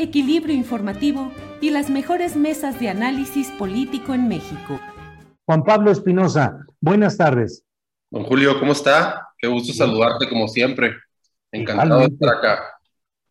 equilibrio informativo y las mejores mesas de análisis político en México. Juan Pablo Espinosa, buenas tardes. Don Julio, ¿cómo está? Qué gusto saludarte como siempre. Encantado de estar acá.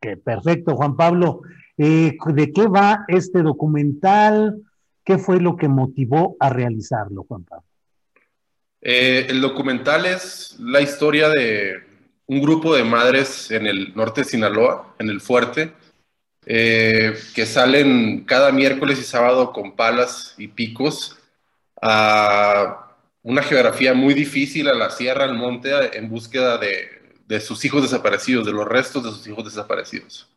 Qué perfecto, Juan Pablo. Eh, ¿De qué va este documental? ¿Qué fue lo que motivó a realizarlo, Juan Pablo? Eh, el documental es la historia de un grupo de madres en el norte de Sinaloa, en el fuerte, eh, que salen cada miércoles y sábado con palas y picos a una geografía muy difícil, a la sierra, al monte, en búsqueda de, sus hijos desaparecidos, de los restos de sus hijos desaparecidos.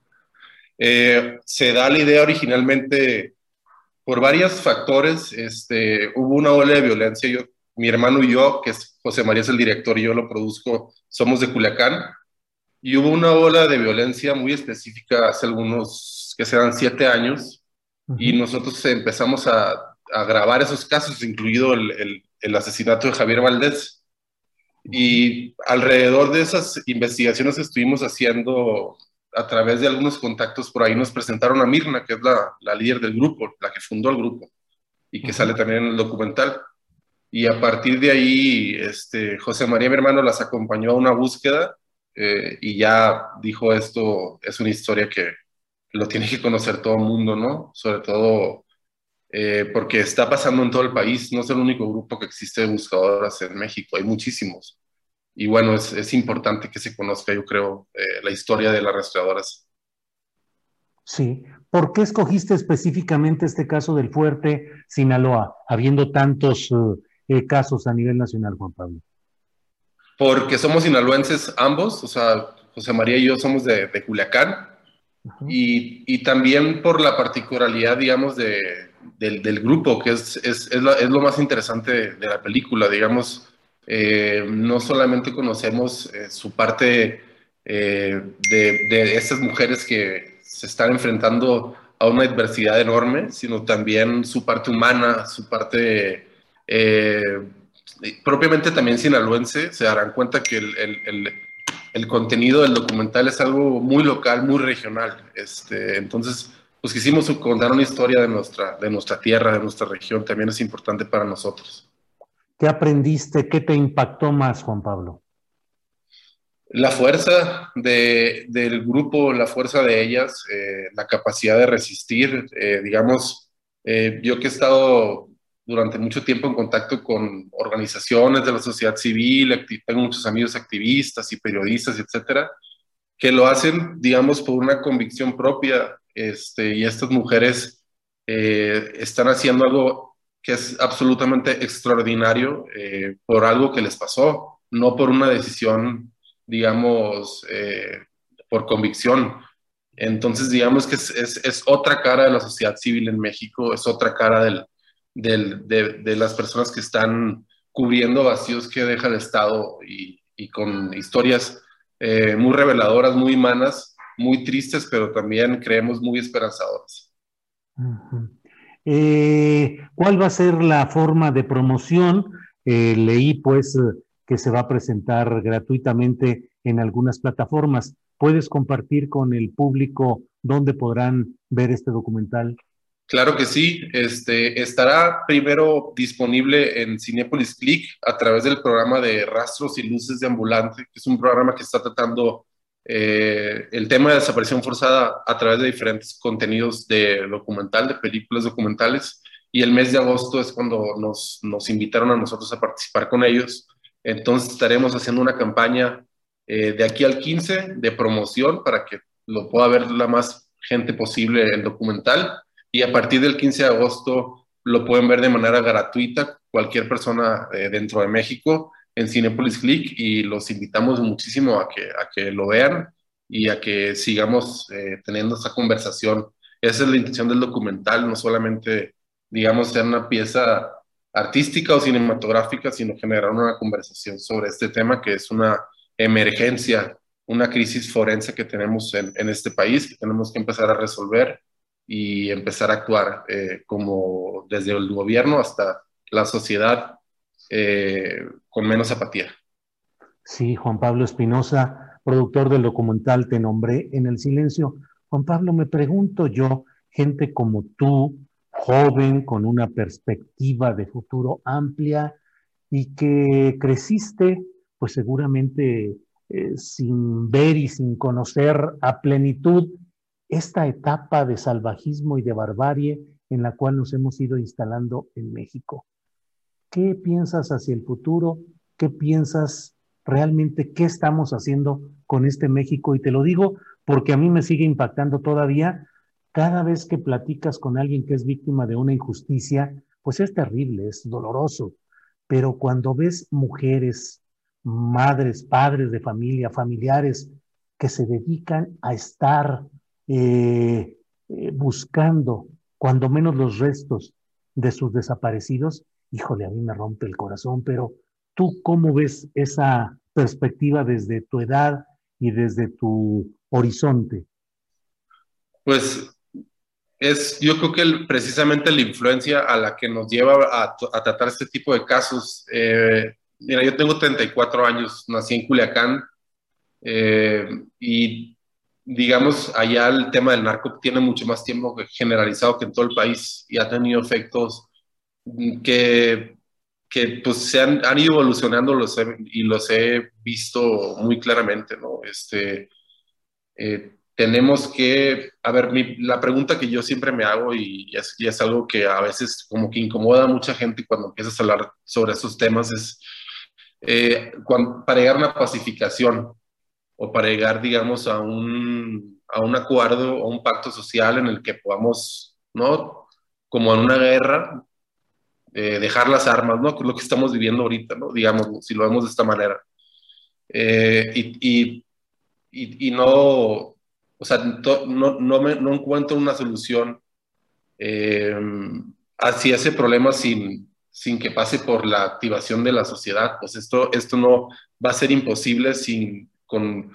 Eh, se da la idea originalmente por varios factores. Este, hubo una ola de violencia. Yo, mi hermano y yo, que es José María es el director y yo lo produzco, somos de Culiacán. Y hubo una ola de violencia muy específica hace algunos, que serán siete años, y nosotros empezamos a, a, grabar esos casos, incluido el, el, asesinato de Javier Valdés. Y alrededor de esas investigaciones que estuvimos haciendo a través de algunos contactos por ahí, nos presentaron a Mirna, que es la, la líder del grupo, la que fundó el grupo, y que sale también en el documental. Y a partir de ahí, este, José María, mi hermano, las acompañó a una búsqueda eh, y ya dijo esto, es una historia que lo tiene que conocer todo el mundo, ¿no? Sobre todo eh, porque está pasando en todo el país, no es el único grupo que existe de buscadoras en México, hay muchísimos. Y bueno, es, es importante que se conozca, yo creo, eh, la historia de las rastreadoras. Sí, ¿por qué escogiste específicamente este caso del fuerte Sinaloa, habiendo tantos casos a nivel nacional, Juan Pablo? Porque somos sinaloenses ambos, o sea, José María y yo somos de, Culiacán, y, y, también por la particularidad, digamos, de, del, grupo, que es, es, es, es, lo más interesante de, la película, digamos, eh, no solamente conocemos eh, su parte eh, de, de estas mujeres que se están enfrentando a una adversidad enorme, sino también su parte humana, su parte propiamente también sinaloense, se darán cuenta que el, el, el, contenido del documental es algo muy local, muy regional. Este, entonces, pues quisimos contar una historia de nuestra, de nuestra tierra, de nuestra región, también es importante para nosotros. ¿Qué aprendiste? ¿Qué te impactó más, Juan Pablo? La fuerza de, del grupo, la fuerza de ellas, eh, la capacidad de resistir, eh, digamos, eh, yo que he estado durante mucho tiempo en contacto con organizaciones de la sociedad civil, tengo muchos amigos activistas y periodistas, etcétera, que lo hacen, digamos, por una convicción propia, este, y estas mujeres eh, están haciendo algo que es absolutamente extraordinario eh, por algo que les pasó, no por una decisión, digamos, eh, por convicción. Entonces, digamos que es, es, es otra cara de la sociedad civil en México, es otra cara del, de, las personas que están cubriendo vacíos que deja el Estado y, con historias eh, muy reveladoras, muy humanas, muy tristes, pero también creemos muy esperanzadoras. Eh, ¿Cuál va a ser la forma de promoción? Eh, leí pues que se va a presentar gratuitamente en algunas plataformas. ¿puedes compartir con el público dónde podrán ver este documental? Claro que sí, este, estará primero disponible en Cinepolis Click a través del programa de Rastros y Luces de Ambulante, que es un programa que está tratando eh, el tema de desaparición forzada a través de diferentes contenidos de documental, de películas documentales, y el mes de agosto es cuando nos, nos invitaron a nosotros a participar con ellos. Entonces estaremos haciendo una campaña eh, de aquí al 15 de promoción para que lo pueda ver la más gente posible el documental y a partir del 15 de agosto lo pueden ver de manera gratuita cualquier persona eh, dentro de México en Cinepolis Click y los invitamos muchísimo a que, a que lo vean y a que sigamos eh, teniendo esta conversación. Esa es la intención del documental, no solamente, digamos, ser una pieza artística o cinematográfica, sino generar una conversación sobre este tema que es una emergencia, una crisis forense que tenemos en, en este país, que tenemos que empezar a resolver y empezar a actuar eh, como desde el gobierno hasta la sociedad eh, con menos apatía. Sí, Juan Pablo Espinosa, productor del documental Te nombré en el silencio. Juan Pablo, me pregunto yo, gente como tú, joven, con una perspectiva de futuro amplia y que creciste, pues seguramente eh, sin ver y sin conocer a plenitud esta etapa de salvajismo y de barbarie en la cual nos hemos ido instalando en México. ¿Qué piensas hacia el futuro? ¿Qué piensas realmente qué estamos haciendo con este México? Y te lo digo porque a mí me sigue impactando todavía cada vez que platicas con alguien que es víctima de una injusticia, pues es terrible, es doloroso. Pero cuando ves mujeres, madres, padres de familia, familiares que se dedican a estar eh, eh, buscando cuando menos los restos de sus desaparecidos, híjole, a mí me rompe el corazón, pero tú cómo ves esa perspectiva desde tu edad y desde tu horizonte? Pues es, yo creo que precisamente la influencia a la que nos lleva a, tratar este tipo de casos. Eh, mira, yo tengo 34 años, nací en Culiacán y digamos, allá el tema del narco tiene mucho más tiempo generalizado que en todo el país y ha tenido efectos que, que pues se han, han ido evolucionando los y los he visto muy claramente, ¿no? Este, eh, tenemos que, a ver, la pregunta que yo siempre me hago y, es, y, es, algo que a veces como que incomoda a mucha gente cuando empiezas a hablar sobre esos temas es, eh, para llegar a una pacificación, o para llegar, digamos, a un, a un acuerdo o un pacto social en el que podamos, ¿no? Como en una guerra, eh, dejar las armas, ¿no? Lo que estamos viviendo ahorita, ¿no? Digamos, si lo vemos de esta manera. Eh, y, y, y, no, o sea, no, no, me, no encuentro una solución eh, hacia ese problema sin, sin que pase por la activación de la sociedad. Pues esto, esto no va a ser imposible sin con,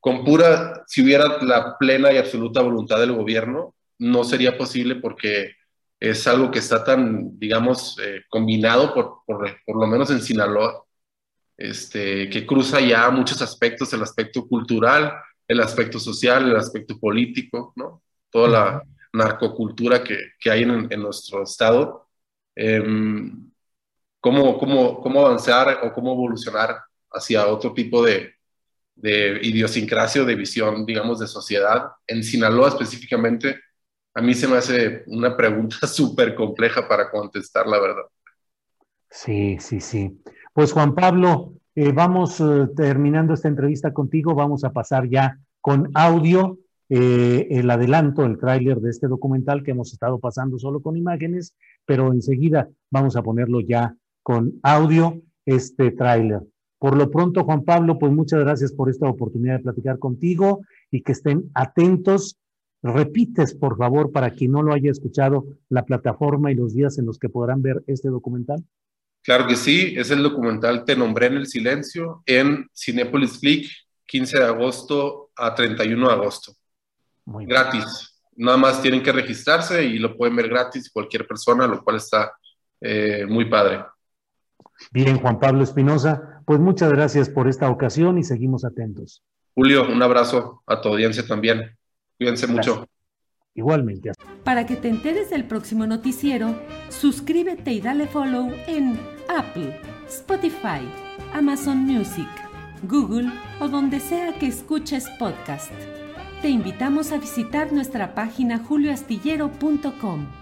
con pura, si hubiera la plena y absoluta voluntad del gobierno, no sería posible porque es algo que está tan, digamos, eh, combinado, por, por, por, lo menos en Sinaloa, este, que cruza ya muchos aspectos, el aspecto cultural, el aspecto social, el aspecto político, ¿no? Toda la narcocultura que, que hay en, en, nuestro estado. Eh, ¿cómo, cómo, ¿Cómo avanzar o cómo evolucionar hacia otro tipo de, de idiosincrasia o de visión, digamos, de sociedad. En Sinaloa específicamente, a mí se me hace una pregunta súper compleja para contestar, la verdad. Sí, sí, sí. Pues Juan Pablo, eh, vamos eh, terminando esta entrevista contigo, vamos a pasar ya con audio eh, el adelanto, el tráiler de este documental que hemos estado pasando solo con imágenes, pero enseguida vamos a ponerlo ya con audio, este tráiler. Por lo pronto, Juan Pablo, pues muchas gracias por esta oportunidad de platicar contigo y que estén atentos. Repites, por favor, para quien no lo haya escuchado, la plataforma y los días en los que podrán ver este documental. Claro que sí, es el documental Te nombré en el silencio en Cinepolis Click, 15 de agosto a 31 de agosto. Muy gratis. Nada más tienen que registrarse y lo pueden ver gratis cualquier persona, lo cual está eh, muy padre. Bien, Juan Pablo Espinosa, pues muchas gracias por esta ocasión y seguimos atentos. Julio, un abrazo a tu audiencia también. Cuídense mucho. Igualmente. Para que te enteres del próximo noticiero, suscríbete y dale follow en Apple, Spotify, Amazon Music, Google o donde sea que escuches podcast. Te invitamos a visitar nuestra página julioastillero.com.